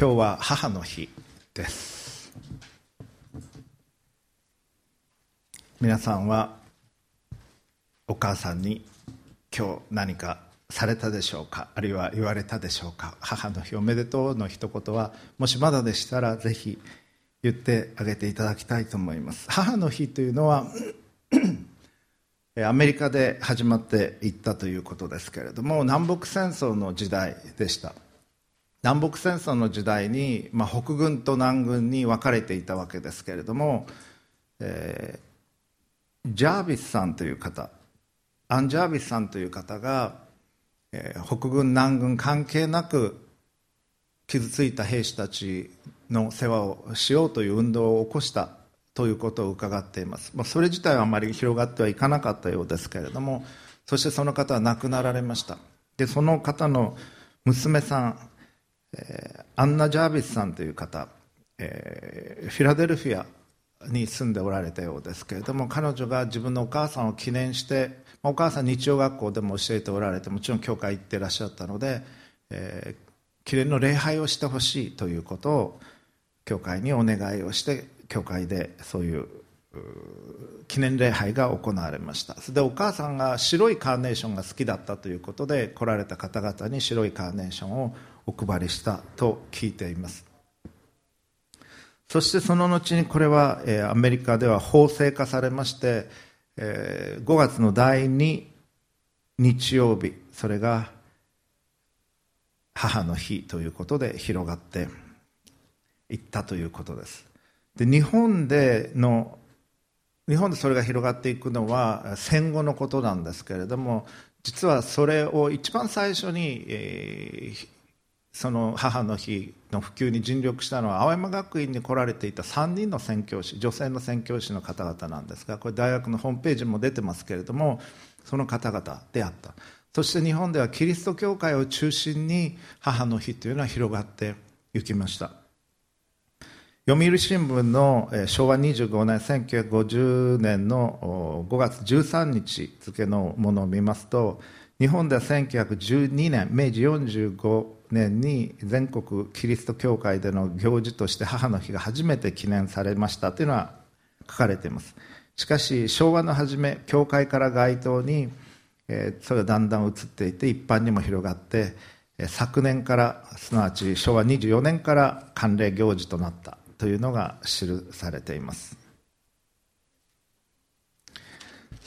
今日は母の日です。皆さんはお母さんに今日何かされたでしょうか？あるいは言われたでしょうか？母の日おめでとうの一言はもしまだでしたらぜひ言ってあげていただきたいと思います。母の日というのは アメリカで始まっていったということですけれども南北戦争の時代でした。南北戦争の時代に、まあ、北軍と南軍に分かれていたわけですけれども、えー、ジャービスさんという方アン・ジャービスさんという方が、えー、北軍南軍関係なく傷ついた兵士たちの世話をしようという運動を起こしたということを伺っています、まあ、それ自体はあまり広がってはいかなかったようですけれどもそしてその方は亡くなられました。でその方の娘さんえアンナ・ジャービスさんという方、えフィラデルフィアに住んでおられたようですけれども彼女が自分のお母さんを記念してお母さん日曜学校でも教えておられてもちろん教会行ってらっしゃったので、えー、記念の礼拝をしてほしいということを教会にお願いをして教会でそういう記念礼拝が行われました。それでお母さんが白いカーネーションが好きだったということで来られた方々に白いカーネーションをお配りしたと聞いています。そしてその後にこれは、えアメリカでは法制化されまして、え5月の第2日曜日それが母の日ということで広がっていったということです。で日本での日本でそれが広がっていくのは戦後のことなんですけれども実はそれを一番最初に、えー、その母の日の普及に尽力したのは青山学院に来られていた3人の宣教師女性の宣教師の方々なんですがこれ大学のホームページにも出てますけれどもその方々であった。そして日本ではキリスト教会を中心に母の日というのは広がっていきました。読売新聞の昭和25年1950年の5月13日付のものを見ますと日本では1912年明治45年に全国キリスト教会での行事として母の日が初めて記念されましたというのは書かれています。しかし昭和の初め教会から街頭に、それがだんだん移っていて一般にも広がって昨年からすなわち昭和24年から慣例行事となったというのが記されています。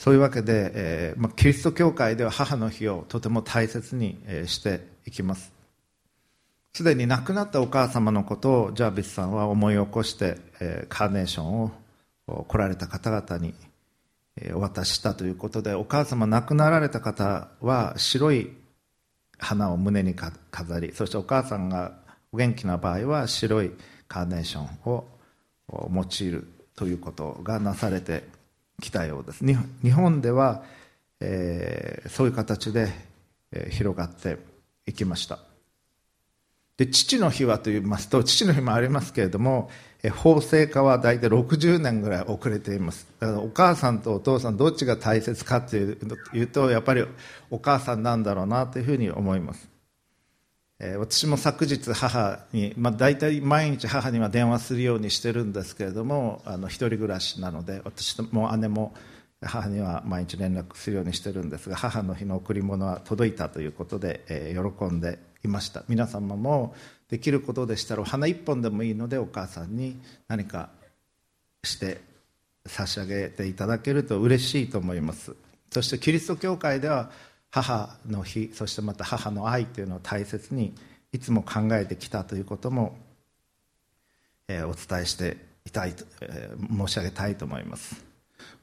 そういうわけで、えーまあ、キリスト教会では母の日をとても大切に、えー、していきます。すでに亡くなったお母様のことをジャービスさんは思い起こして、えー、カーネーションを来られた方々に、えー、お渡ししたということでお母様亡くなられた方は白い花を胸に飾りそしてお母さんがお元気な場合は白いカーネーションを用いるということがなされてきたようです。日本では、えー、そういう形で、えー、広がっていきました。で父の日はといいますと父の日もありますけれどもえ法制化は大体60年ぐらい遅れています。だからお母さんとお父さんどっちが大切かというとやっぱりお母さんなんだろうなというふうに思います。私も昨日母に、まあ、大体毎日母には電話するようにしてるんですけれどもあの一人暮らしなので私も姉も母には毎日連絡するようにしてるんですが母の日の贈り物は届いたということで、えー、喜んでいました。皆様もできることでしたらお花一本でもいいのでお母さんに何かして差し上げていただけると嬉しいと思います。そしてキリスト教会では母の日そしてまた母の愛というのを大切にいつも考えてきたということも、えー、お伝えしていたいと、えー、申し上げたいと思います。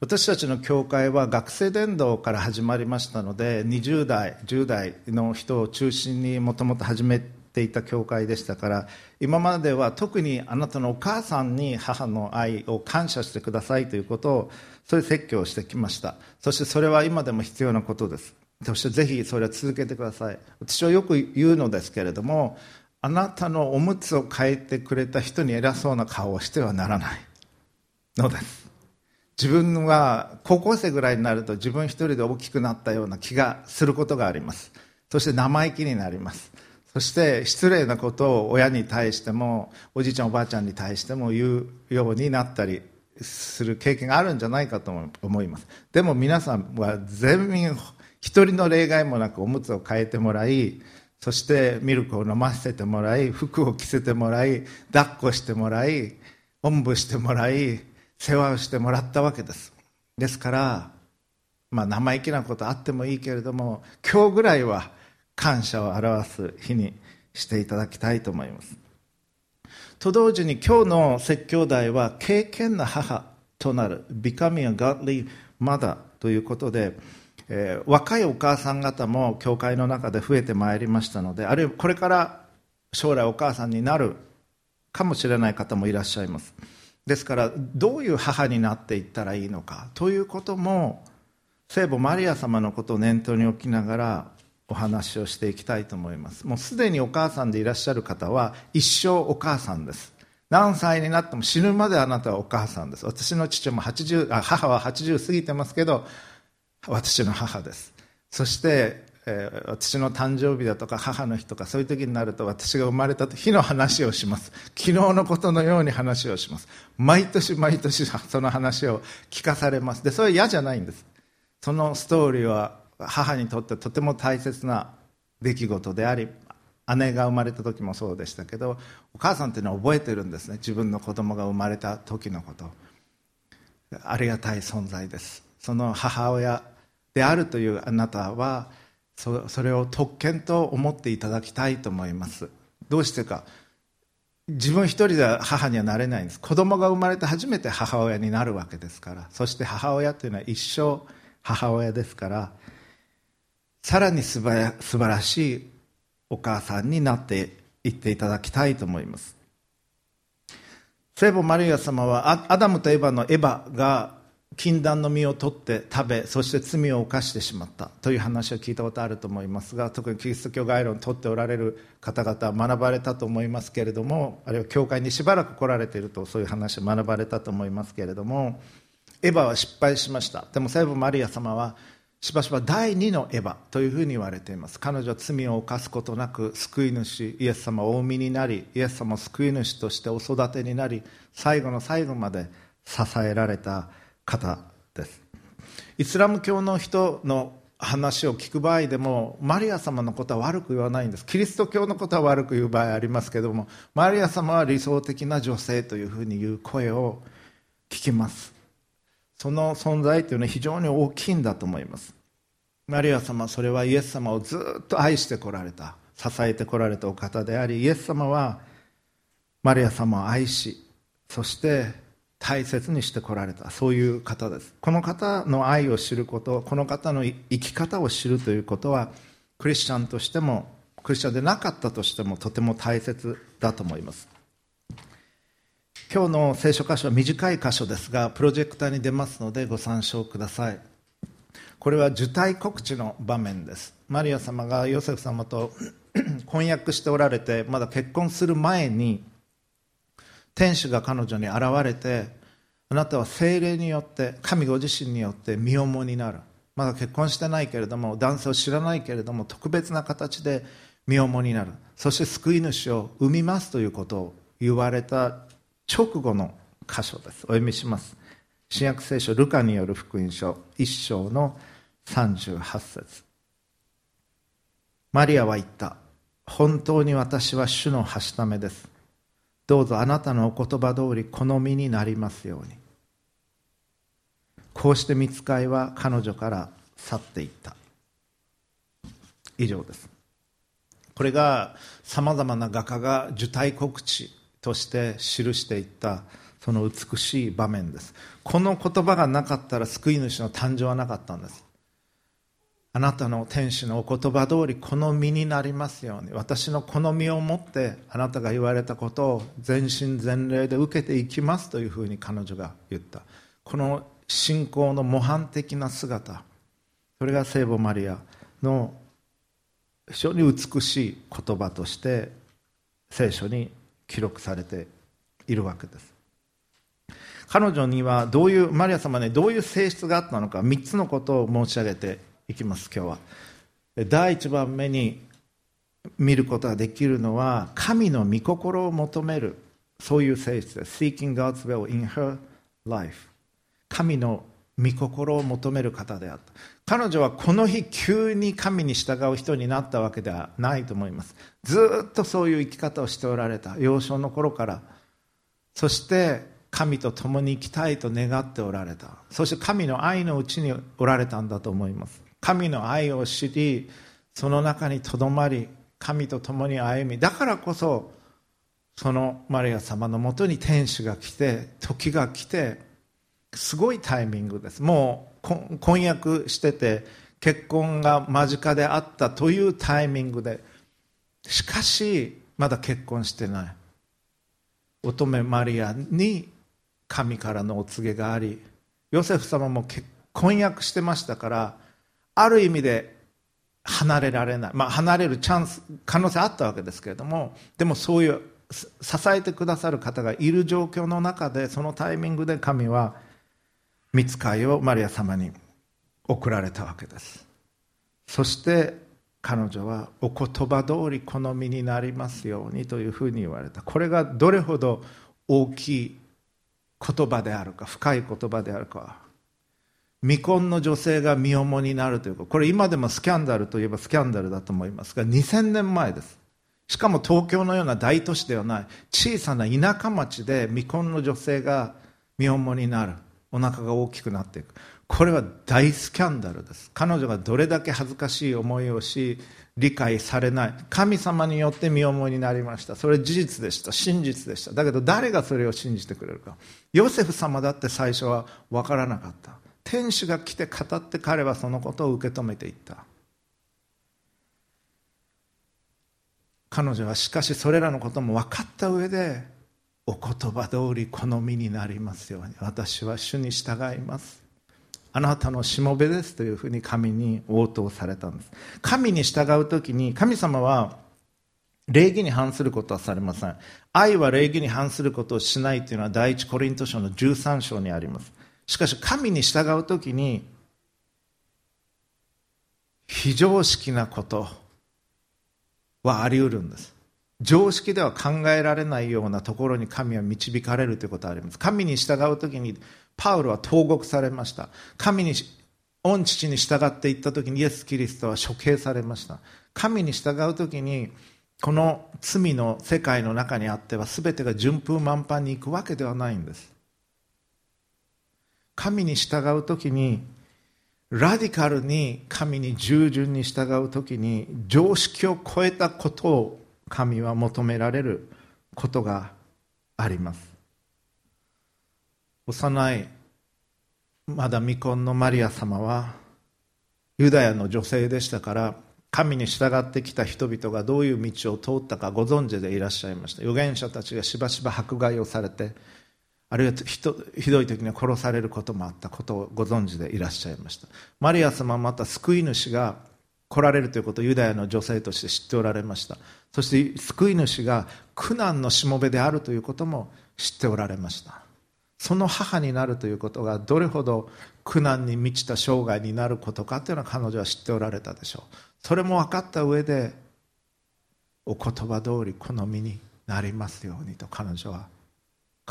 私たちの教会は学生伝道から始まりましたので20代10代の人を中心にもともと始めていた教会でしたから今までは特にあなたのお母さんに母の愛を感謝してくださいということをそういう説教をしてきました。そしてそれは今でも必要なことです。そしてぜひそれは続けてください。私はよく言うのですけれどもあなたのおむつを変えてくれた人に偉そうな顔をしてはならないのです。自分は高校生ぐらいになると自分一人で大きくなったような気がすることがあります。そして生意気になります。そして失礼なことを親に対してもおじいちゃんおばあちゃんに対しても言うようになったりする経験があるんじゃないかと思います。でも皆さんは全員一人の例外もなくおむつを変えてもらいそしてミルクを飲ませてもらい服を着せてもらい抱っこしてもらいおんぶしてもらい世話をしてもらったわけです。ですからまあ生意気なことあってもいいけれども今日ぐらいは感謝を表す日にしていただきたいと思います。と同時に今日の説教題は敬虔な母となる Becoming a Godly Mother ということで、えー、若いお母さん方も教会の中で増えてまいりましたのであるいはこれから将来お母さんになるかもしれない方もいらっしゃいます。ですからどういう母になっていったらいいのかということも聖母マリア様のことを念頭に置きながらお話をしていきたいと思います。もうすでにお母さんでいらっしゃる方は一生お母さんです。何歳になっても死ぬまであなたはお母さんです。私の父も80あ母は80過ぎてますけど私の母です。そしてえー、私の誕生日だとか母の日とかそういう時になると私が生まれた日の話をします。昨日のことのように話をします。毎年毎年その話を聞かされます。でそれは嫌じゃないんです。そのストーリーは母にとってとても大切な出来事であり姉が生まれた時もそうでしたけどお母さんっていうのは覚えてるんですね。自分の子供が生まれた時のこと。ありがたい存在です。その母親であるというあなたはそそれを特権と思っていただきたいと思います。どうしてか。自分一人では母にはなれないんです。子供が生まれて初めて母親になるわけですから。そして母親というのは一生母親ですから。さらに素晴らしいお母さんになっていっていただきたいと思います。聖母マリア様はアダムとエヴァのエヴァが禁断の実を取って食べそして罪を犯してしまったという話を聞いたことあると思いますが特にキリスト教概論を取っておられる方々は学ばれたと思いますけれどもあるいは教会にしばらく来られているとそういう話を学ばれたと思いますけれどもエヴァは失敗しました。でも聖母マリア様はしばしば第二のエヴァというふうに言われています。彼女は罪を犯すことなく救い主イエス様をお産みになりイエス様を救い主としてお育てになり最後の最後まで支えられた方です。イスラム教の人の話を聞く場合でもマリア様のことは悪く言わないんです。キリスト教のことは悪く言う場合ありますけどもマリア様は理想的な女性というふうに言う声を聞きます。その存在というのは非常に大きいんだと思います。マリア様それはイエス様をずっと愛してこられた支えてこられたお方でありイエス様はマリア様を愛しそして大切にしてこられた。そういう方です。この方の愛を知ることこの方の生き方を知るということはクリスチャンとしてもクリスチャンでなかったとしてもとても大切だと思います。今日の聖書箇所は短い箇所ですがプロジェクターに出ますのでご参照ください。これは受胎告知の場面です。マリア様がヨセフ様と 婚約しておられてまだ結婚する前に天使が彼女に現れてあなたは精霊によって神ご自身によって身重になる。まだ結婚してないけれども男性を知らないけれども特別な形で身重になる。そして救い主を生みますということを言われた直後の箇所です。お読みします。新約聖書ルカによる福音書1章の38節。マリアは言った。本当に私は主のはしためです。どうぞあなたのお言葉通り好みになりますように。こうして見つかいは彼女から去っていった。以上です。これがさまざまな画家が受胎告知として記していったその美しい場面です。この言葉がなかったら救い主の誕生はなかったんです。あなたの天使のお言葉通りこの身になりますように私のこの身をもってあなたが言われたことを全身全霊で受けていきますというふうに彼女が言った。この信仰の模範的な姿それが聖母マリアの非常に美しい言葉として聖書に記録されているわけです。彼女にはどういうマリア様にどういう性質があったのか3つのことを申し上げていきます今日は。第1番目に見ることができるのは神の御心を求めるそういう性質です。Seeking God's will in her life 神の御心を求める方であった。彼女はこの日急に神に従う人になったわけではないと思います。ずっとそういう生き方をしておられた幼少の頃から。そして神と共に生きたいと願っておられた。そして神の愛のうちにおられたんだと思います。神の愛を知りその中にとどまり神と共に歩みだからこそそのマリア様のもとに天使が来て時が来てすごいタイミングです。もう婚約してて結婚が間近であったというタイミングでしかしまだ結婚してない。乙女マリアに神からのお告げがありヨセフ様も婚約してましたからある意味で離れられない、まあ、離れるチャンス可能性あったわけですけれどもでもそういう支えてくださる方がいる状況の中でそのタイミングで神は見つかりをマリア様に送られたわけです。そして彼女はお言葉通り好みになりますようにというふうに言われた。これがどれほど大きい言葉であるか深い言葉であるか未婚の女性が身重になるというかこれ今でもスキャンダルといえばスキャンダルだと思いますが2000年前です。しかも東京のような大都市ではない小さな田舎町で未婚の女性が身重になる。お腹が大きくなっていく。これは大スキャンダルです。彼女がどれだけ恥ずかしい思いをし理解されない。神様によって身重になりました。それ事実でした。真実でした。だけど誰がそれを信じてくれるか。ヨセフ様だって最初は分からなかった。天使が来て語って彼はそのことを受け止めていった。彼女はしかしそれらのことも分かった上でお言葉通り好みになりますように。私は主に従います。あなたのしもべですというふうに神に応答されたんです。神に従う時に神様は礼儀に反することはされません。愛は礼儀に反することをしないというのは第一コリント書の13章にあります。しかし神に従う時に非常識なことはあり得るんです。常識では考えられないようなところに神は導かれるということがあります。神に従う時にパウロは投獄されました。神に御父に従っていった時にイエス・キリストは処刑されました。神に従う時にこの罪の世界の中にあっては全てが順風満帆に行くわけではないんです。神に従う時にラディカルに神に従順に従う時に常識を超えたことを神は求められることがあります。幼いまだ未婚のマリア様はユダヤの女性でしたから神に従ってきた人々がどういう道を通ったかご存知でいらっしゃいました。預言者たちがしばしば迫害をされてあるいはひどい時には殺されることもあったことをご存知でいらっしゃいました。マリア様はまた救い主が来られるということをユダヤの女性として知っておられました。そして救い主が苦難のしもべであるということも知っておられました。その母になるということがどれほど苦難に満ちた生涯になることかというのは彼女は知っておられたでしょう。それも分かった上でお言葉通り好みになりますようにと彼女は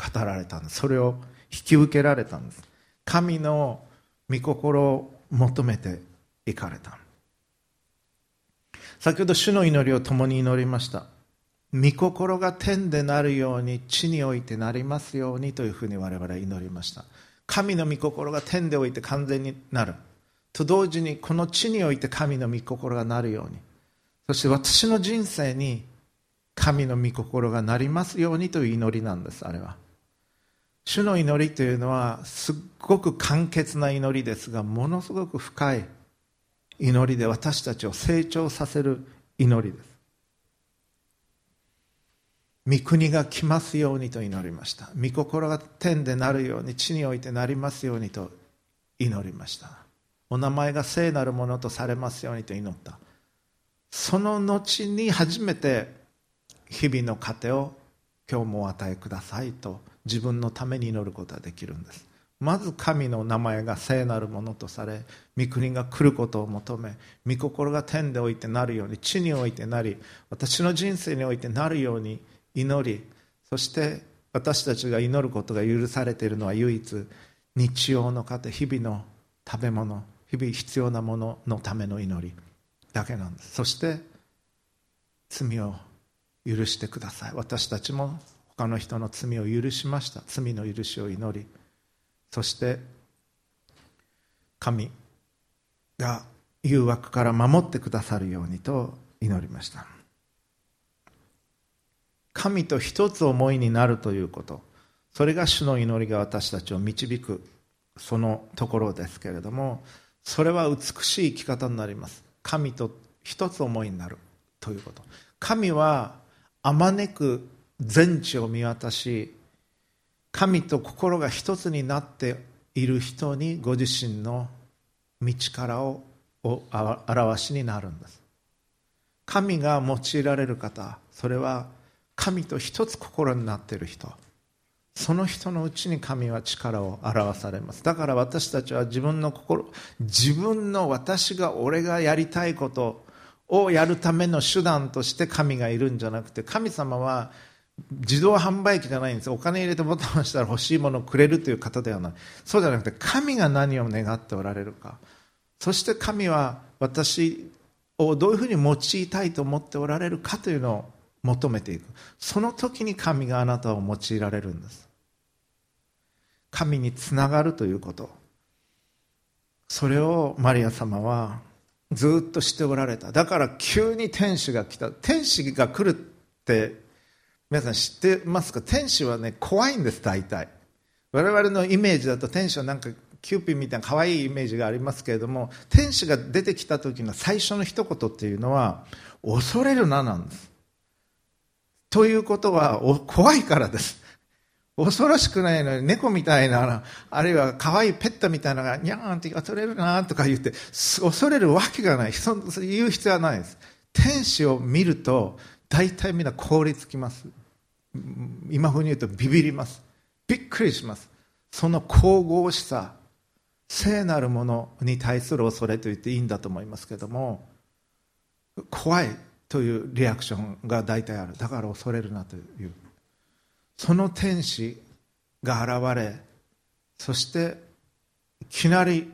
語られたんです。それを引き受けられたんです。神の御心を求めていかれた。先ほど主の祈りを共に祈りました。御心が天でなるように地においてなりますようにというふうに我々祈りました。神の御心が天でおいて完全になる。と同時にこの地において神の御心がなるように。そして私の人生に神の御心がなりますようにという祈りなんですあれは。主の祈りというのはすっごく簡潔な祈りですがものすごく深い祈りで私たちを成長させる祈りです。御国が来ますようにと祈りました。御心が天でなるように地においてなりますようにと祈りました。お名前が聖なるものとされますようにと祈った。その後に初めて日々の糧を今日もお与えくださいと自分のために祈ることができるんです。まず神の名前が聖なるものとされ御国が来ることを求め御心が天でおいてなるように地においてなり私の人生においてなるように祈りそして私たちが祈ることが許されているのは唯一日曜の糧日々の食べ物日々必要なもののための祈りだけなんです。そして罪を許してください。私たちも他の人の罪を許しました。罪の許しを祈り。そして神が誘惑から守ってくださるようにと祈りました。神と一つ思いになるということ。それが主の祈りが私たちを導くそのところですけれどもそれは美しい生き方になります。神と一つ思いになるということ。神はあまねく全地を見渡し神と心が一つになっている人にご自身の道からを表しになるんです。神が用いられる方それは神と一つ心になっている人。その人のうちに神は力を表されます。だから私たちは自分の心自分の私が俺がやりたいことをやるための手段として神がいるんじゃなくて神様は自動販売機じゃないんです。お金入れてボタンを押したら欲しいものをくれるという方ではない。そうじゃなくて神が何を願っておられるか。そして神は私をどういうふうに用いたいと思っておられるかというのを求めていく。その時に神があなたを用いられるんです。神につながるということ。それをマリア様はずっとしておられた。だから急に天使が来た。天使が来るって皆さん知ってますか？天使はね怖いんです大体。我々のイメージだと天使はなんかキューピーみたいな可愛いイメージがありますけれども天使が出てきた時の最初の一言っていうのは恐れるななんです。ということは怖いからです。恐ろしくないのに猫みたいなあるいは可愛いペットみたいなのがニャーンって恐れるなとか言って恐れるわけがない。そ言う必要はないです。天使を見ると大体みんな凍りつきます。今風に言うとビビります。びっくりします。その神々しさ聖なるものに対する恐れと言っていいんだと思いますけども怖いというリアクションが大体ある。だから恐れるなという。その天使が現れそしていきなり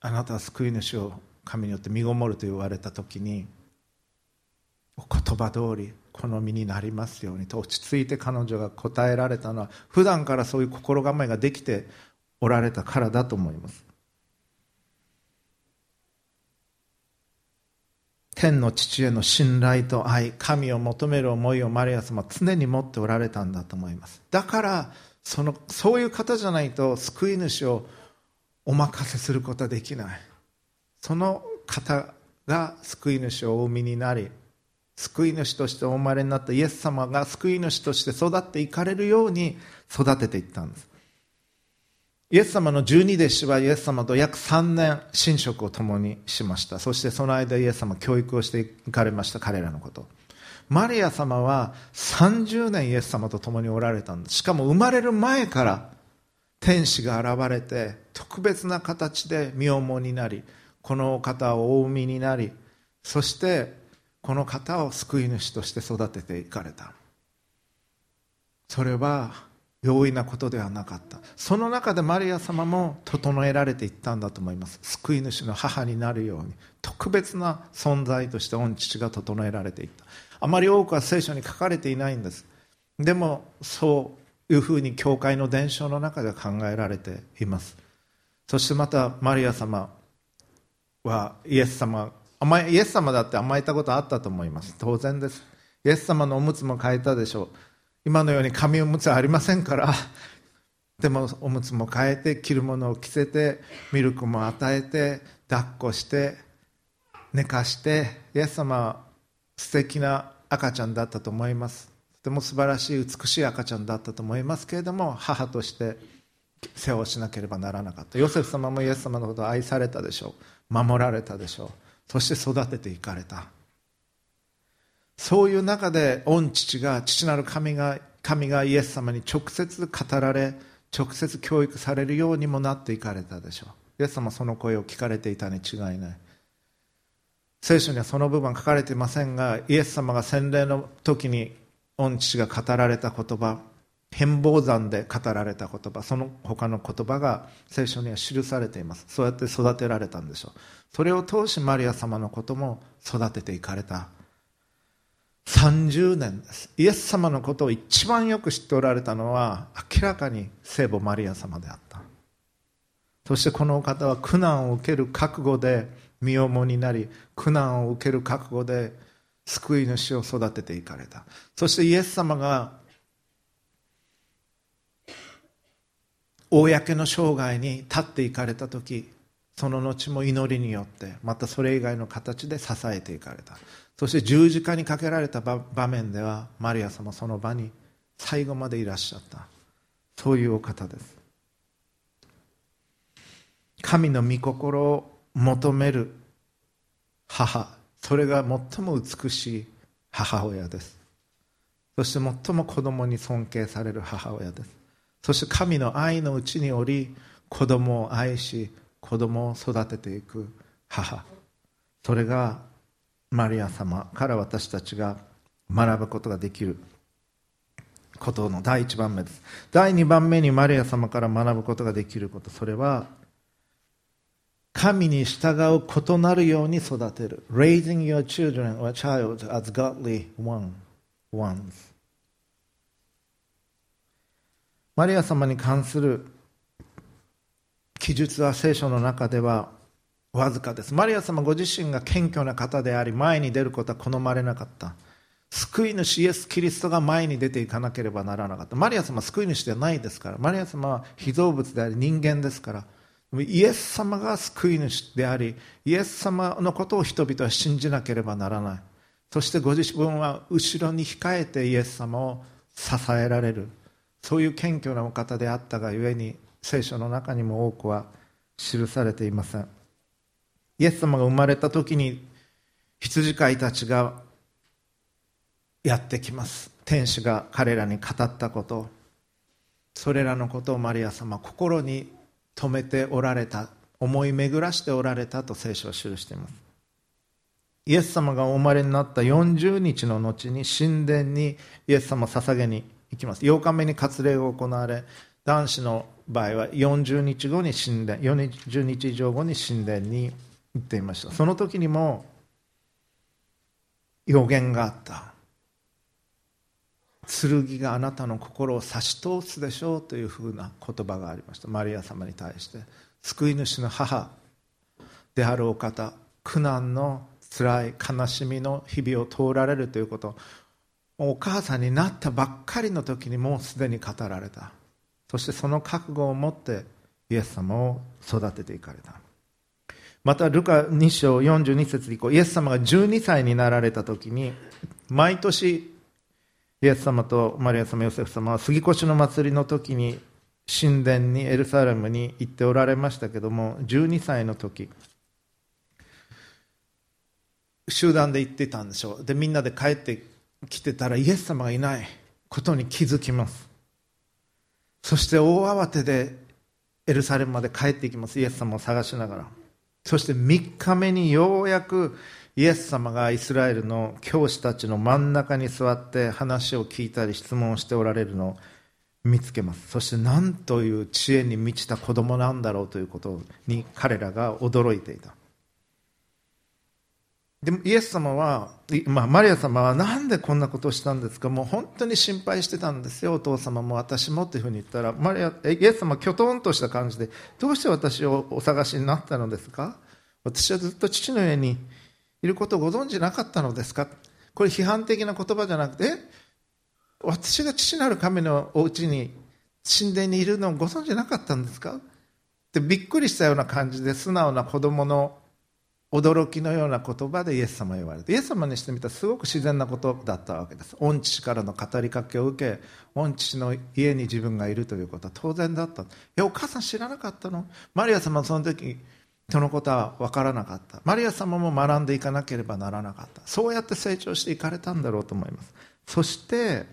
あなたは救い主を神によって身ごもると言われた時にお言葉通り好みになりますようにと落ち着いて彼女が答えられたのは普段からそういう心構えができておられたからだと思います。天の父への信頼と愛神を求める思いをマリア様は常に持っておられたんだと思います。だからそのそういう方じゃないと救い主をお任せすることはできない。その方が救い主をお産みになり救い主としてお生まれになったイエス様が救い主として育っていかれるように育てていったんです。イエス様の十二弟子はイエス様と約3年寝食を共にしました。そしてその間イエス様教育をしていかれました彼らのこと。マリア様は30年イエス様と共におられたんです。しかも生まれる前から天使が現れて特別な形で身重になりこの方をお産みになりそしてこの方を救い主として育てていかれた。それは容易なことではなかった。その中でマリア様も整えられていったんだと思います。救い主の母になるように。特別な存在として御父が整えられていった。あまり多くは聖書に書かれていないんです。でもそういうふうに教会の伝承の中で考えられています。そしてまたマリア様はイエス様甘えイエス様だって甘えたことあったと思います。当然です。イエス様のおむつも変えたでしょう。今のように紙おむつはありませんから。でもおむつも変えて着るものを着せてミルクも与えて抱っこして寝かしてイエス様は素敵な赤ちゃんだったと思います。とても素晴らしい美しい赤ちゃんだったと思いますけれども母として世話をしなければならなかった。ヨセフ様もイエス様のことを愛されたでしょう。守られたでしょう。そして育てていかれた。そういう中で御父が父なる神が神がイエス様に直接語られ直接教育されるようにもなっていかれたでしょう。イエス様その声を聞かれていたに違いない。聖書にはその部分は書かれていませんがイエス様が洗礼の時に御父が語られた言葉変貌山で語られた言葉その他の言葉が聖書には記されています。そうやって育てられたんでしょう。それを通しマリア様のことも育てていかれた。30年です。イエス様のことを一番よく知っておられたのは明らかに聖母マリア様であった。そしてこのお方は苦難を受ける覚悟で身重になり苦難を受ける覚悟で救い主を育てていかれた。そしてイエス様が公の生涯に立っていかれた時その後も祈りによってまたそれ以外の形で支えていかれた。そして十字架にかけられた場面ではマリア様その場に最後までいらっしゃった。そういうお方です。神の御心を求める母。それが最も美しい母親です。そして最も子供に尊敬される母親です。そして神の愛のうちにおり子供を愛し子供を育てていく母。それがマリア様から私たちが学ぶことができる。ことの第1番目です。第2番目にマリア様から学ぶことができること。それは神に従う異なるように育てる。Raising your children or child as godly one, ones マリア様に関する記述は聖書の中ではわずかです。マリア様ご自身が謙虚な方であり前に出ることは好まれなかった。救い主イエス・キリストが前に出ていかなければならなかった。マリア様は救い主ではないですから。マリア様は被造物であり人間ですから。イエス様が救い主でありイエス様のことを人々は信じなければならない。そしてご自分は後ろに控えてイエス様を支えられる。そういう謙虚なお方であったがゆえに聖書の中にも多くは記されていません。イエス様が生まれた時に羊飼いたちがやってきます。天使が彼らに語ったこと。それらのことをマリア様心に留めておられた。思い巡らしておられたと聖書は記しています。イエス様がお生まれになった40日の後に神殿にイエス様を捧げに行きます。8日目に割礼が行われ男子の場合は40日後に神殿40日以上後に神殿に行っていました。その時にも予言があった。剣があなたの心を差し通すでしょうというふうな言葉がありました。マリア様に対して救い主の母であるお方苦難の辛い悲しみの日々を通られるということ。お母さんになったばっかりの時にもうすでに語られた。そしてその覚悟を持ってイエス様を育てていかれた。またルカ2章42節以降イエス様が12歳になられた時に毎年イエス様とマリア様ヨセフ様は杉越の祭りの時に神殿にエルサレムに行っておられましたけども12歳の時集団で行ってたんでしょう。でみんなで帰って来てたらイエス様がいないことに気づきます。そして大慌てでエルサレムまで帰っていきます。イエス様を探しながら。そして3日目にようやくイエス様がイスラエルの教師たちの真ん中に座って話を聞いたり質問をしておられるのを見つけます。そして何という知恵に満ちた子供なんだろうということに彼らが驚いていた。でもイエス様は、まあ、マリア様はなんでこんなことをしたんですか？もう本当に心配してたんですよお父様も私もっていうふうに言ったら。マリアイエス様はきょとんとした感じでどうして私をお探しになったのですか？私はずっと父の家にいることをご存じなかったのですか？これ批判的な言葉じゃなくて私が父なる神のお家に神殿にいるのをご存じなかったんですか？ってびっくりしたような感じで素直な子供の驚きのような言葉でイエス様を言われてイエス様にしてみたらすごく自然なことだったわけです。御父からの語りかけを受け御父の家に自分がいるということは当然だった。えお母さん知らなかったの？マリア様はその時そのことは分からなかった。マリア様も学んでいかなければならなかった。そうやって成長していかれたんだろうと思います。そして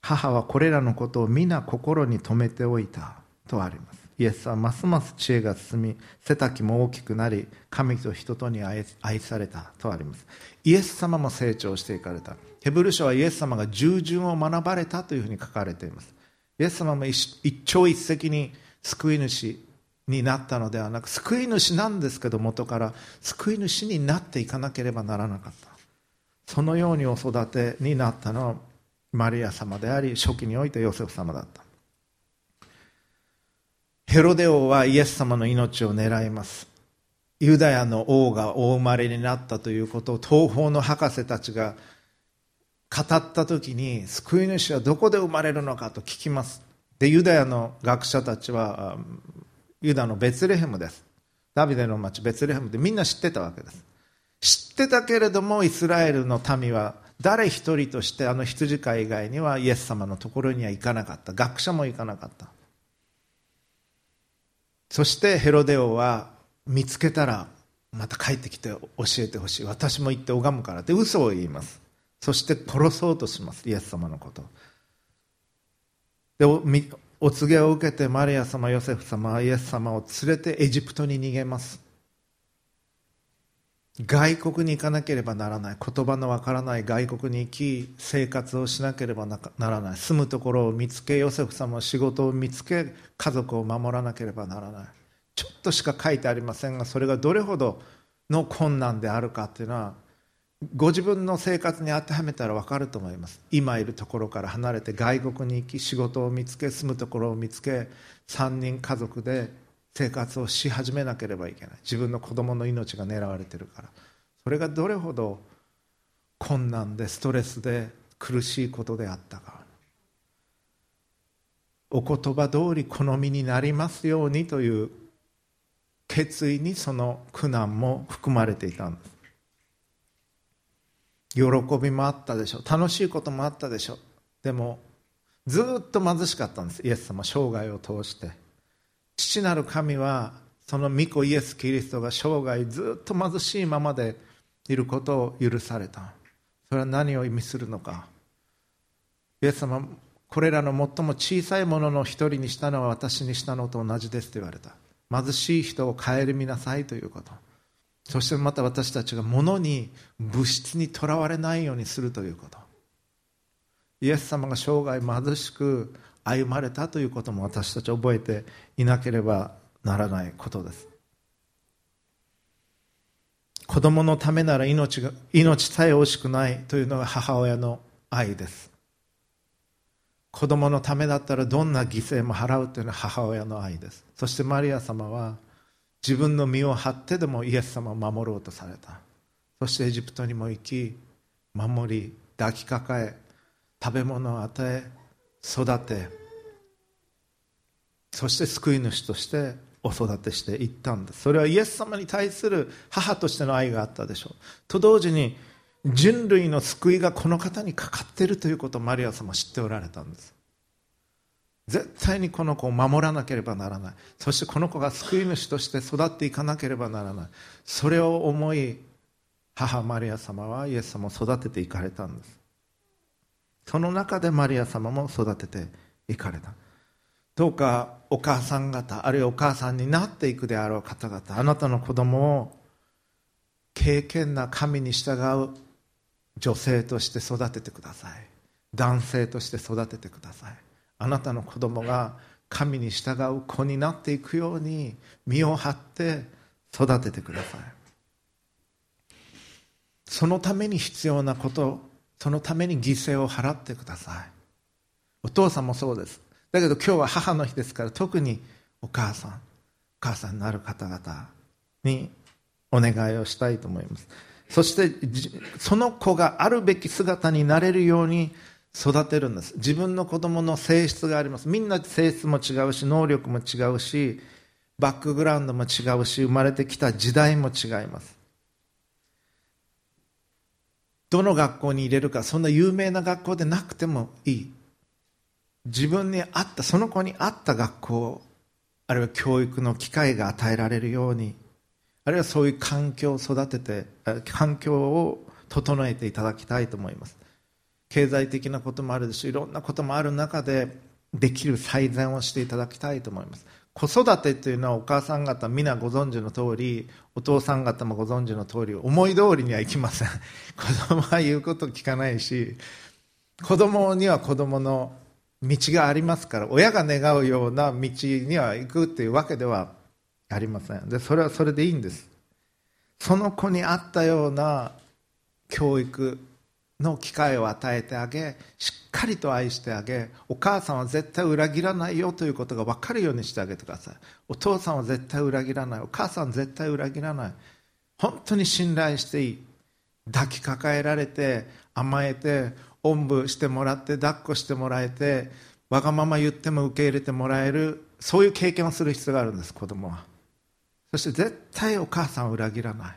母はこれらのことを皆心に留めておいたとあります。イエスはますます知恵が進み背丈も大きくなり神と人とに愛されたとあります。イエス様も成長していかれた。ヘブル書はイエス様が従順を学ばれたというふうに書かれています。イエス様も一朝一夕に救い主になったのではなく救い主なんですけど元から救い主になっていかなければならなかった。そのようにお育てになったのはマリア様であり初期においてヨセフ様だった。ヘロデ王はイエス様の命を狙います。ユダヤの王がお生まれになったということを東方の博士たちが語った時に救い主はどこで生まれるのかと聞きます。でユダヤの学者たちはユダのベツレヘムです。ダビデの町ベツレヘムでみんな知ってたわけです。知ってたけれどもイスラエルの民は誰一人としてあの羊飼い以外にはイエス様のところには行かなかった。学者も行かなかった。そしてヘロデオは見つけたらまた帰ってきて教えてほしい。私も行って拝むからって嘘を言います。そして殺そうとします。イエス様のこと。でお告げを受けてマリア様ヨセフ様はイエス様を連れてエジプトに逃げます。外国に行かなければならない言葉のわからない外国に行き生活をしなければならない住むところを見つけヨセフ様は仕事を見つけ家族を守らなければならない。ちょっとしか書いてありませんがそれがどれほどの困難であるかというのはご自分の生活に当てはめたら分かると思います。今いるところから離れて外国に行き仕事を見つけ住むところを見つけ3人家族で生活をし始めなければいけない。自分の子供の命が狙われてるから。それがどれほど困難でストレスで苦しいことであったか。お言葉通り好みになりますようにという決意にその苦難も含まれていたんです。喜びもあったでしょう。楽しいこともあったでしょう。でもずっと貧しかったんです。イエス様生涯を通して。父なる神はその御子イエス・キリストが生涯ずっと貧しいままでいることを許された。それは何を意味するのか。イエス様これらの最も小さいものの一人にしたのは私にしたのと同じですと言われた。貧しい人を顧みなさいということ。そしてまた私たちが物に物質にとらわれないようにするということ。イエス様が生涯貧しく歩まれたということも私たち覚えていなければならないことです。子供のためなら命が命さえ惜しくないというのが母親の愛です。子供のためだったらどんな犠牲も払うというのは母親の愛です。そしてマリア様は自分の身を張ってでもイエス様を守ろうとされた。そしてエジプトにも行き守り抱きかかえ食べ物を与え育てそして救い主としてお育てしていったんです。それはイエス様に対する母としての愛があったでしょう。と同時に人類の救いがこの方にかかっているということをマリア様は知っておられたんです。絶対にこの子を守らなければならない。そしてこの子が救い主として育っていかなければならない。それを思い母マリア様はイエス様を育てていかれたんです。その中でマリア様も育てていかれた。どうかお母さん方あるいはお母さんになっていくであろう方々あなたの子供を敬虔な神に従う女性として育ててください。男性として育ててください。あなたの子供が神に従う子になっていくように身を張って育ててください。そのために必要なことそのために犠牲を払ってください。お父さんもそうです。だけど今日は母の日ですから特にお母さんお母さんになる方々にお願いをしたいと思います。そしてその子があるべき姿になれるように育てるんです。自分の子供の性質があります。みんな性質も違うし能力も違うしバックグラウンドも違うし生まれてきた時代も違います。どの学校に入れるかそんな有名な学校でなくてもいい。自分に合ったその子に合った学校あるいは教育の機会が与えられるようにあるいはそういう環境を育てて環境を整えていただきたいと思います。経済的なこともあるしいろんなこともある中でできる最善をしていただきたいと思います。子育てというのはお母さん方皆ご存知の通りお父さん方もご存知の通り思い通りにはいきません。子供は言うこと聞かないし子供には子供の道がありますから親が願うような道には行くっていうわけではありません。でそれはそれでいいんです。その子に合ったような教育の機会を与えてあげしっかりと愛してあげお母さんは絶対裏切らないよということが分かるようにしてあげてください。お父さんは絶対裏切らない。お母さんは絶対裏切らない。本当に信頼していい。抱きかかえられて甘えておんぶしてもらって抱っこしてもらえてわがまま言っても受け入れてもらえるそういう経験をする必要があるんです子供は。そして絶対お母さんを裏切らない。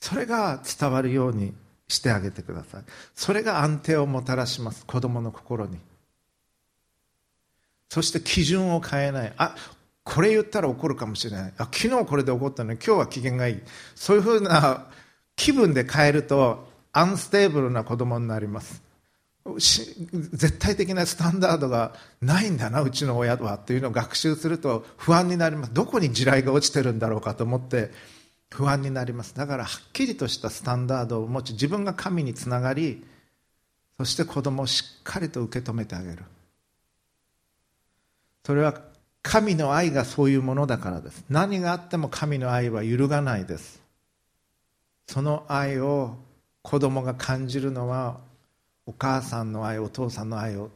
それが伝わるようにしてあげてください。それが安定をもたらします子供の心に。そして基準を変えない。あこれ言ったら怒るかもしれない。あ昨日これで怒ったのに今日は機嫌がいい。そういうふうな気分で変えるとアンステーブルな子供になります。絶対的なスタンダードがないんだなうちの親はっていうのを学習すると不安になります。どこに地雷が落ちてるんだろうかと思って不安になります。だからはっきりとしたスタンダードを持ち自分が神につながりそして子供をしっかりと受け止めてあげる。それは神の愛がそういうものだからです。何があっても神の愛は揺るがないです。その愛を子供が感じるのはお母さんの愛お父さんの愛を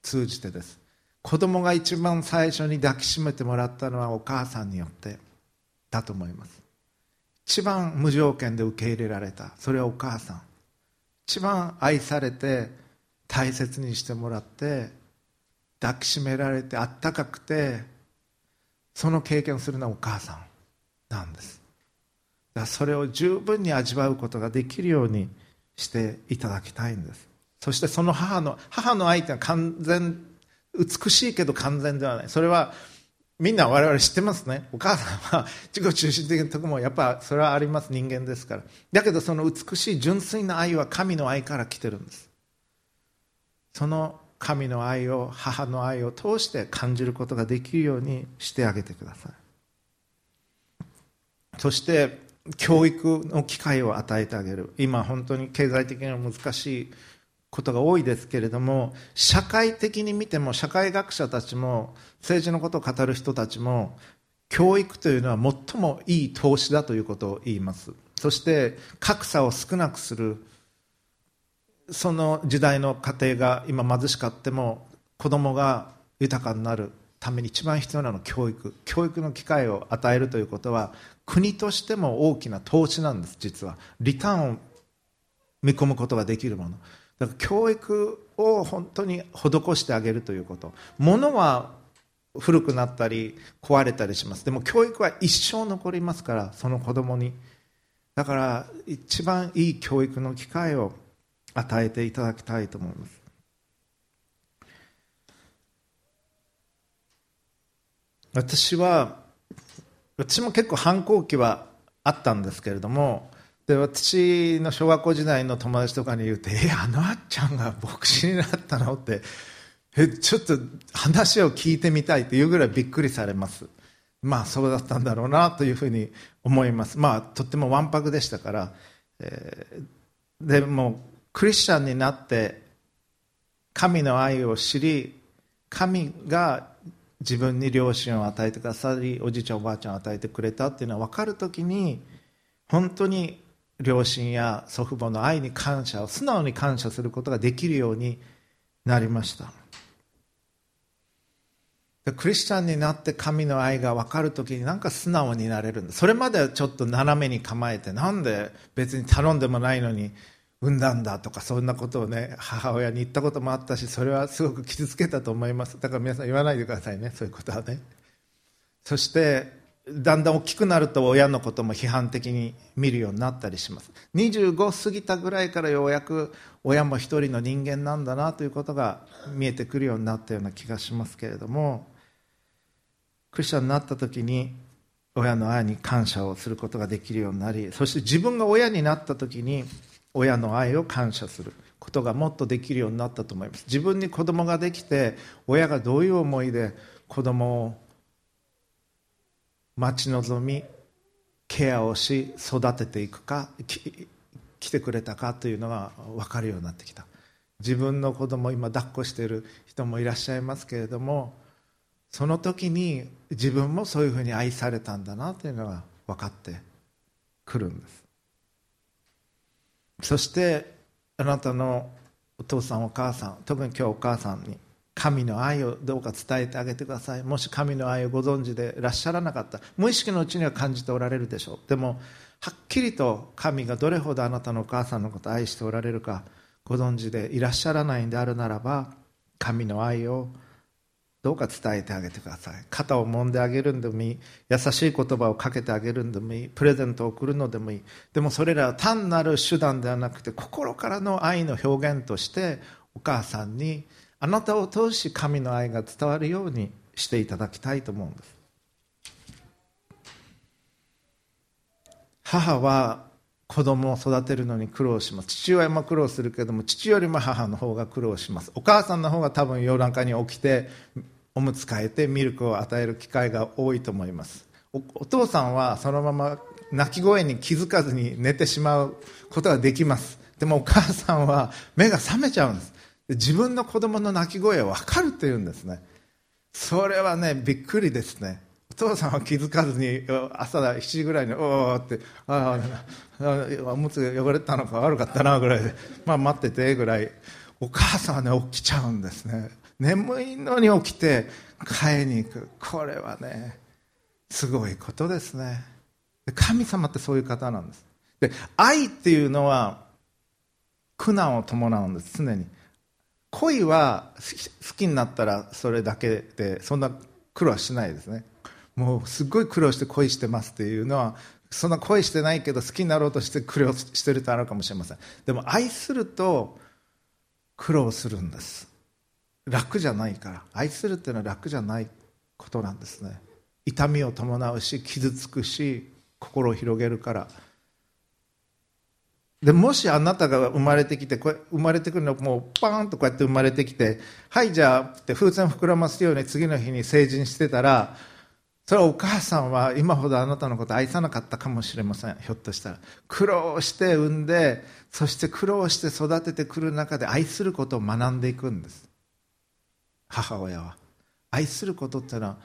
通じてです。子供が一番最初に抱きしめてもらったのはお母さんによってだと思います。一番無条件で受け入れられたそれはお母さん。一番愛されて大切にしてもらって抱きしめられてあったかくてその経験をするのはお母さんなんです。それを十分に味わうことができるようにしていただきたいんです。そしてその母の母の愛っていうのは完全美しいけど完全ではない。それはみんな我々知ってますね。お母さんは自己中心的なとこもやっぱそれはあります。人間ですから。だけどその美しい純粋な愛は神の愛から来てるんです。その神の愛を母の愛を通して感じることができるようにしてあげてください。そして教育の機会を与えてあげる。今本当に経済的には難しいことが多いですけれども社会的に見ても社会学者たちも政治のことを語る人たちも教育というのは最もいい投資だということを言います。そして格差を少なくするその時代の家庭が今貧しかっても子供が豊かになる。ために一番必要なのは教育。教育の機会を与えるということは国としても大きな投資なんです実は。リターンを見込むことができるもの。だから教育を本当に施してあげるということ。物は古くなったり壊れたりします。でも教育は一生残りますからその子供に。だから一番いい教育の機会を与えていただきたいと思います。私は私も結構反抗期はあったんですけれどもで私の小学校時代の友達とかに言うと「えあのあっちゃんが牧師になったの?」ってえちょっと話を聞いてみたいというぐらいびっくりされますまあそうだったんだろうなというふうに思いますまあとってもわんぱくでしたから、えー、でもクリスチャンになって神の愛を知り神が自分に両親を与えてくださりおじいちゃんおばあちゃんを与えてくれたっていうのは分かるときに本当に両親や祖父母の愛に感謝を素直に感謝することができるようになりました。クリスチャンになって神の愛が分かるときになんか素直になれるんだ。それまではちょっと斜めに構えてなんで別に頼んでもないのに産んだんだとかそんなことをね母親に言ったこともあったしそれはすごく傷つけたと思います。だから皆さん言わないでくださいね。そういうことはね。そしてだんだん大きくなると親のことも批判的に見るようになったりします。25過ぎたぐらいからようやく親も一人の人間なんだなということが見えてくるようになったような気がしますけれどもクリスチャンになった時に親の愛に感謝をすることができるようになりそして自分が親になった時に親の愛を感謝することがもっとできるようになったと思います。自分に子供ができて親がどういう思いで子供を待ち望みケアをし育てていくか来てくれたかというのが分かるようになってきた。自分の子供今抱っこしている人もいらっしゃいますけれどもその時に自分もそういうふうに愛されたんだなというのが分かってくるんです。そしてあなたのお父さんお母さん特に今日お母さんに神の愛をどうか伝えてあげてください。もし神の愛をご存知でいらっしゃらなかった。無意識のうちには感じておられるでしょう。でもはっきりと神がどれほどあなたのお母さんのことを愛しておられるかご存知でいらっしゃらないんであるならば神の愛をどうか伝えてあげてください。肩を揉んであげるんでもいい。優しい言葉をかけてあげるんでもいい。プレゼントを送るのでもいい。でもそれらは単なる手段ではなくて心からの愛の表現としてお母さんにあなたを通し神の愛が伝わるようにしていただきたいと思うんです。母は子供を育てるのに苦労します。父親も苦労するけども父よりも母の方が苦労します。お母さんの方が多分夜中に起きておむつ替えてミルクを与える機会が多いと思います。お父さんはそのまま泣き声に気づかずに寝てしまうことができます。でもお母さんは目が覚めちゃうんです。自分の子供の泣き声は分かるって言うんですね。それはねびっくりですね。お父さんは気づかずに朝7時ぐらいに「おお」って「ああおむつ汚れたのか悪かったな」ぐらいで、まあ、待っててぐらい。お母さんはね起きちゃうんですね。眠いのに起きて買いに行く。これはねすごいことですね。神様ってそういう方なんです。で愛っていうのは苦難を伴うんです常に。恋は好きになったらそれだけでそんな苦労はしないですね。もうすっごい苦労して恋してますっていうのはそんな恋してないけど好きになろうとして苦労してるとあるかもしれません。でも愛すると苦労するんです。楽じゃないから愛するっていうのは楽じゃないことなんですね。痛みを伴うし傷つくし心を広げるから。でもしあなたが生まれてきてこれ生まれてくるのもうパーンとこうやって生まれてきてはいじゃあって風船膨らますように次の日に成人してたらそれはお母さんは今ほどあなたのこと愛さなかったかもしれません。ひょっとしたら。苦労して産んでそして苦労して育ててくる中で愛することを学んでいくんです。母親は。愛することっていうのは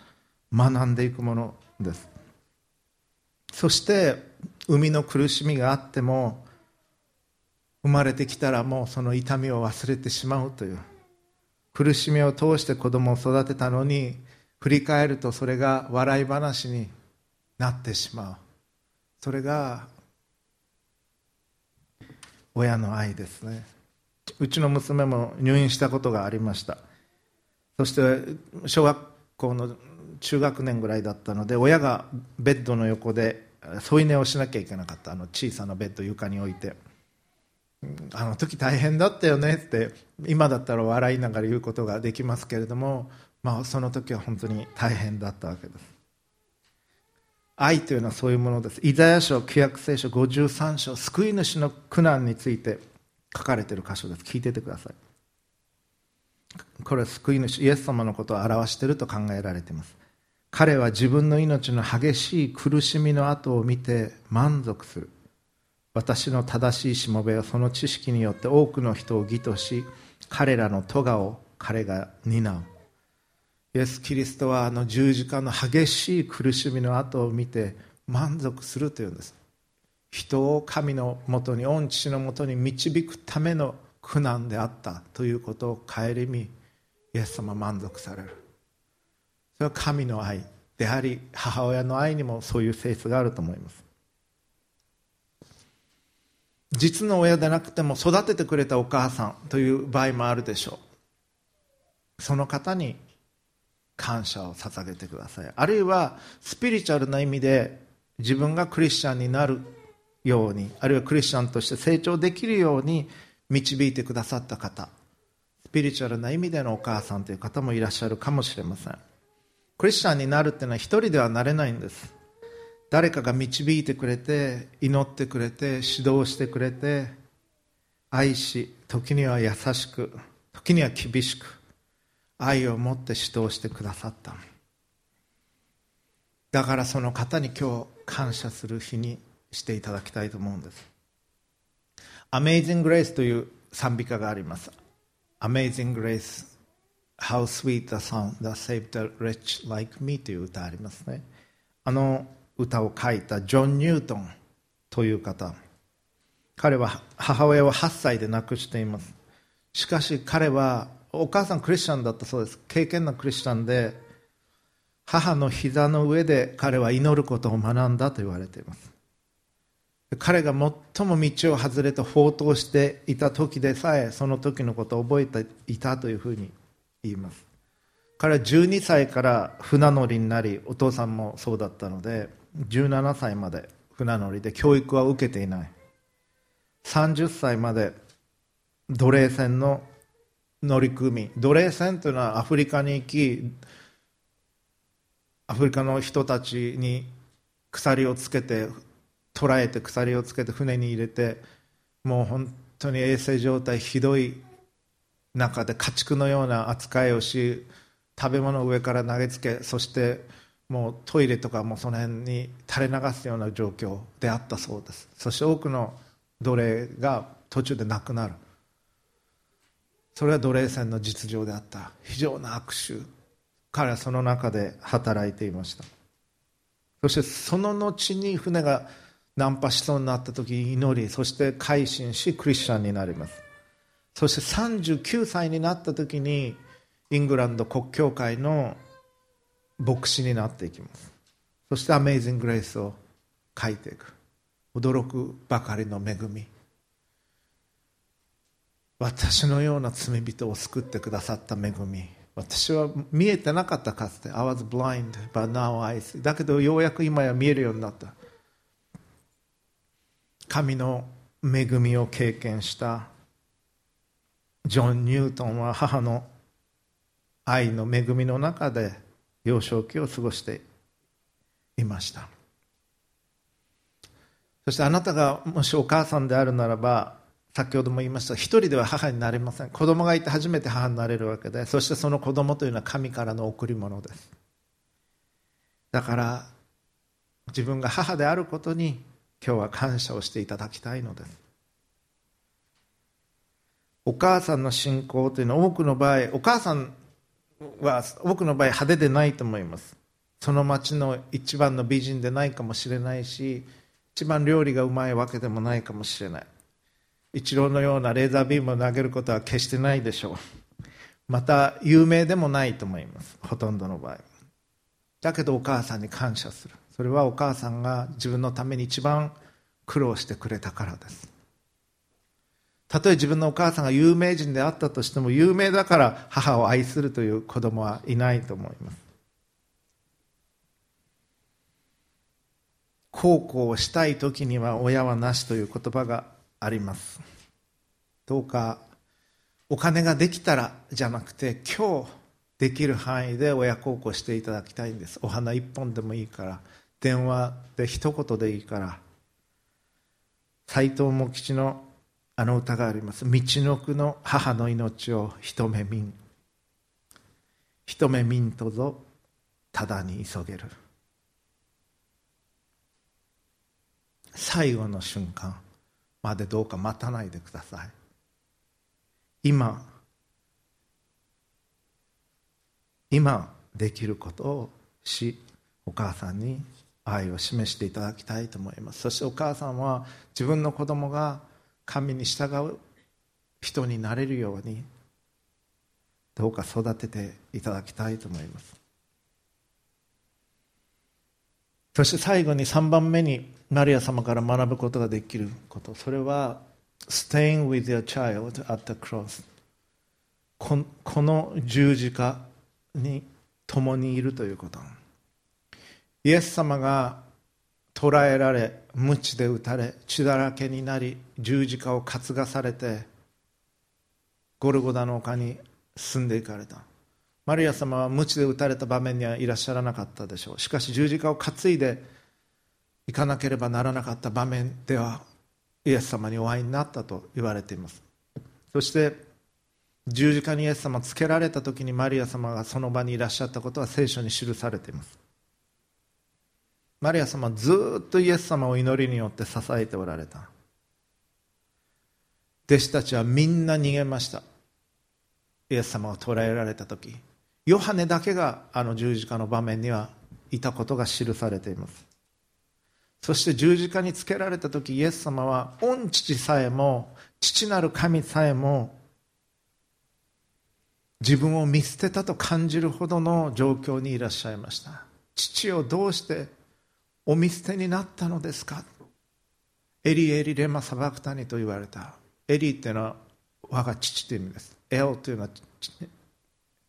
学んでいくものです。そして生みの苦しみがあっても生まれてきたらもうその痛みを忘れてしまうという。苦しみを通して子供を育てたのに振り返るとそれが笑い話になってしまう。それが親の愛ですね。うちの娘も入院したことがありました。そして小学校の中学年ぐらいだったので親がベッドの横で添い寝をしなきゃいけなかった。あの小さなベッド床に置いて。あの時大変だったよねって今だったら笑いながら言うことができますけれどもまあ、その時は本当に大変だったわけです。愛というのはそういうものです。イザヤ書旧約聖書53章救い主の苦難について書かれている箇所です。聞いててください。これは救い主イエス様のことを表していると考えられています。彼は自分の命の激しい苦しみの後を見て満足する。私の正しいしもべはその知識によって多くの人を義とし彼らの咎を彼が担う。イエス・キリストはあの十字架の激しい苦しみの後を見て満足するというんです。人を神のもとに御父のもとに導くための苦難であったということを顧みイエス様満足される。それは神の愛。であり母親の愛にもそういう性質があると思います。実の親でなくても育ててくれたお母さんという場合もあるでしょう。その方に感謝を捧げてください。あるいはスピリチュアルな意味で自分がクリスチャンになるようにあるいはクリスチャンとして成長できるように導いてくださった方スピリチュアルな意味でのお母さんという方もいらっしゃるかもしれません。クリスチャンになるっていうのは一人ではなれないんです。誰かが導いてくれて祈ってくれて指導してくれて愛し時には優しく時には厳しく愛を持って指導してくださった。だからその方に今日感謝する日にしていただきたいと思うんです。Amazing Grace という賛美歌があります。Amazing Grace How sweet the song that saved a wretch like me という歌ありますね。あの歌を書いたジョン・ニュートンという方。彼は母親を8歳で亡くしています。しかし彼はお母さんクリスチャンだったそうです。経験のクリスチャンで母の膝の上で彼は祈ることを学んだと言われています。彼が最も道を外れて放蕩していた時でさえその時のことを覚えていたというふうに言います。彼は12歳から船乗りになりお父さんもそうだったので17歳まで船乗りで教育は受けていない。30歳まで奴隷船の乗組。奴隷船というのはアフリカに行きアフリカの人たちに鎖をつけて捕らえて鎖をつけて船に入れてもう本当に衛生状態ひどい中で家畜のような扱いをし食べ物を上から投げつけそしてもうトイレとかもその辺に垂れ流すような状況であったそうです。そして多くの奴隷が途中でなくなる。それは奴隷船の実情であった。非常な悪臭彼はその中で働いていました。そしてその後に船が難破しそうになった時祈りそして改心しクリスチャンになります。そして39歳になった時にイングランド国教会の牧師になっていきます。そして「アメイジング・グレイス」を書いていく。驚くばかりの恵み。私のような罪人を救ってくださった恵み。私は見えてなかったかつて。I was blind but now I see だけどようやく今や見えるようになった。神の恵みを経験したジョン・ニュートンは母の愛の恵みの中で幼少期を過ごしていました。そしてあなたがもしお母さんであるならば先ほども言いました一人では母になれません。子供がいて初めて母になれるわけでそしてその子供というのは神からの贈り物です。だから自分が母であることに今日は感謝をしていただきたいのです。お母さんの信仰というのは多くの場合お母さんは多くの場合派手でないと思います。その町の一番の美人でないかもしれないし一番料理がうまいわけでもないかもしれない。一郎のようなレーザービームを投げることは決してないでしょう。また有名でもないと思います。ほとんどの場合。だけどお母さんに感謝する。それはお母さんが自分のために一番苦労してくれたからです。たとえ自分のお母さんが有名人であったとしても有名だから母を愛するという子供はいないと思います。孝行をしたい時には親はなしという言葉があります。どうかお金ができたらじゃなくて今日できる範囲で親孝行していただきたいんです。お花一本でもいいから。電話で一言でいいから斎藤茂吉のあの歌があります。道のくの母の命を一目見ん。一目見んとぞただに急げる。最後の瞬間までどうか待たないでください。今今できることをしお母さんに愛を示していただきたいと思います。そしてお母さんは自分の子供が神に従う人になれるようにどうか育てていただきたいと思います。そして最後に3番目にマリア様から学ぶことができること。それは staying with your child at the cross ここの十字架に共にいるということ。イエス様が捕らえられ鞭で打たれ血だらけになり十字架を担がされてゴルゴダの丘に進んでいかれた。マリア様は鞭で打たれた場面にはいらっしゃらなかったでしょう。しかし十字架を担いでいかなければならなかった場面ではイエス様にお会いになったと言われています。そして十字架にイエス様つけられた時にマリア様がその場にいらっしゃったことは聖書に記されています。マリア様ずっとイエス様を祈りによって支えておられた。弟子たちはみんな逃げました。イエス様が捕らえられた時。ヨハネだけがあの十字架の場面にはいたことが記されています。そして十字架につけられた時イエス様は御父さえも父なる神さえも自分を見捨てたと感じるほどの状況にいらっしゃいました。父をどうしてお見捨てになったのですか？エリエリレマサバクタニと言われた。エリっていうのは我が父という意味です。エオというのは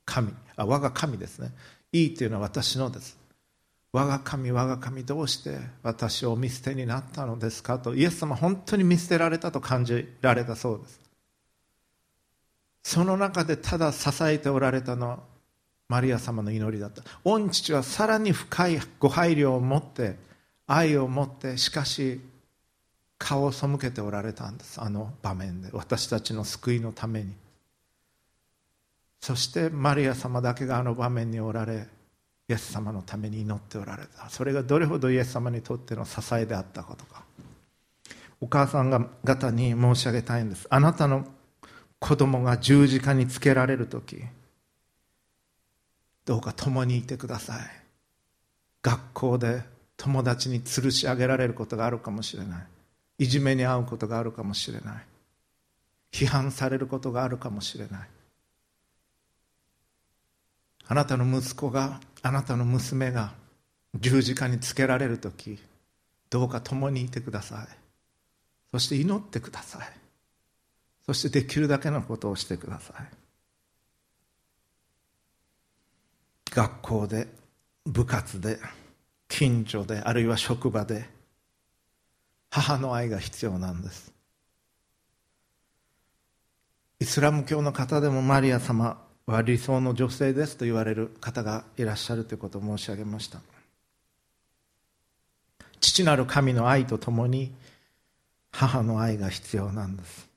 神。あ我が神ですね。いいというのは私のです。我が神我が神どうして私を見捨てになったのですか？とイエス様本当に見捨てられたと感じられたそうです。その中でただ支えておられたのはマリア様の祈りだった。御父はさらに深いご配慮を持って愛を持ってしかし顔を背けておられたんです。あの場面で。私たちの救いのために。そしてマリア様だけがあの場面におられイエス様のために祈っておられた。それがどれほどイエス様にとっての支えであったことか。お母さん方に申し上げたいんです。あなたの子供が十字架につけられる時どうか共にいてください。学校で友達に吊るし上げられることがあるかもしれない。いじめに遭うことがあるかもしれない。批判されることがあるかもしれない。あなたの息子があなたの娘が十字架につけられる時どうか共にいてください。そして祈ってください。そしてできるだけのことをしてください。学校で部活で近所であるいは職場で母の愛が必要なんです。イスラム教の方でもマリア様は理想の女性ですと言われる方がいらっしゃるということを申し上げました。父なる神の愛とともに母の愛が必要なんです。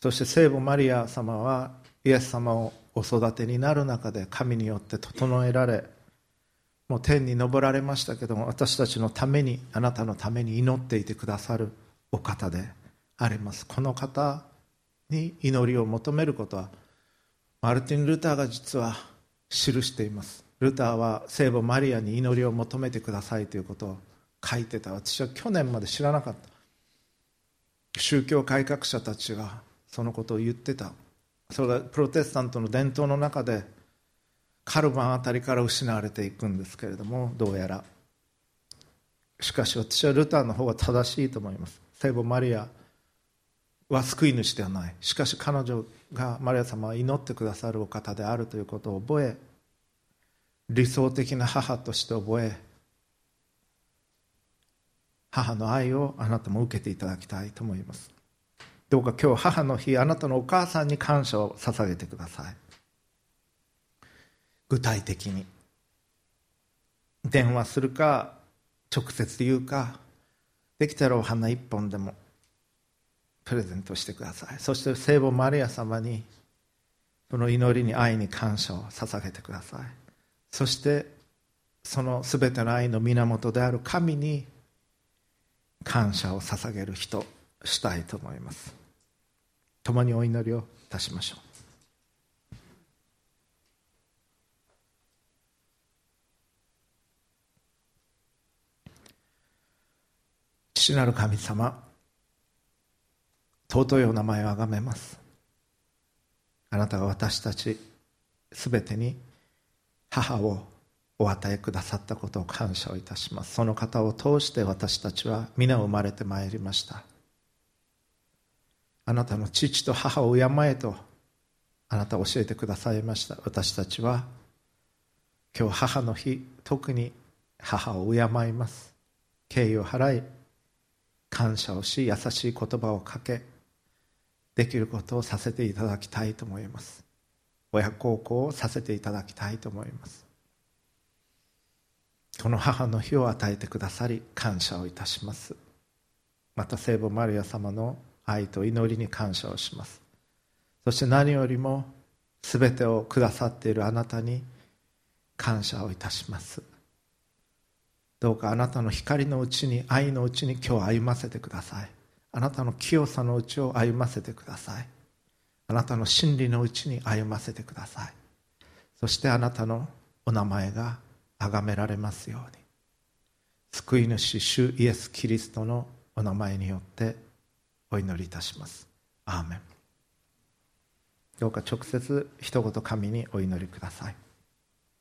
そして聖母マリア様はイエス様をお育てになる中で神によって整えられもう天に昇られましたけども私たちのためにあなたのために祈っていてくださるお方であります。この方に祈りを求めることはマルティン・ルターが実は記しています。ルターは聖母マリアに祈りを求めてくださいということを書いてた。私は去年まで知らなかった。宗教改革者たちがそのことを言ってた。それがプロテスタントの伝統の中でカルバンあたりから失われていくんですけれどもどうやら。しかし私はルターの方が正しいと思います。聖母マリアは救い主ではない。しかし彼女がマリア様は祈ってくださるお方であるということを覚え理想的な母として覚え母の愛をあなたも受けていただきたいと思います。どうか今日母の日あなたのお母さんに感謝を捧げてください。具体的に。電話するか直接言うかできたらお花一本でもプレゼントしてください。そして聖母マリア様にその祈りに愛に感謝を捧げてください。そしてその全ての愛の源である神に感謝を捧げる人したいと思います。共にお祈りをいたしましょう。父なる神様尊いお名前をあがめます。あなたが私たちすべてに母をお与えくださったことを感謝をいたします。その方を通して私たちは皆生まれてまいりました。あなたの父と母を敬えとあなた教えてくださいました。私たちは今日母の日特に母を敬います。敬意を払い感謝をし優しい言葉をかけできることをさせていただきたいと思います。親孝行をさせていただきたいと思います。この母の日を与えてくださり感謝をいたします。また聖母マリア様の愛と祈りに感謝をします。そして何よりも全てをくださっているあなたに感謝をいたします。どうかあなたの光のうちに愛のうちに今日歩ませてください。あなたの清さのうちを歩ませてください。あなたの真理のうちに歩ませてください。そしてあなたのお名前が崇められますように。救い主主イエス・キリストのお名前によってお祈りいたします。アーメン。どうか直接一言神にお祈りください。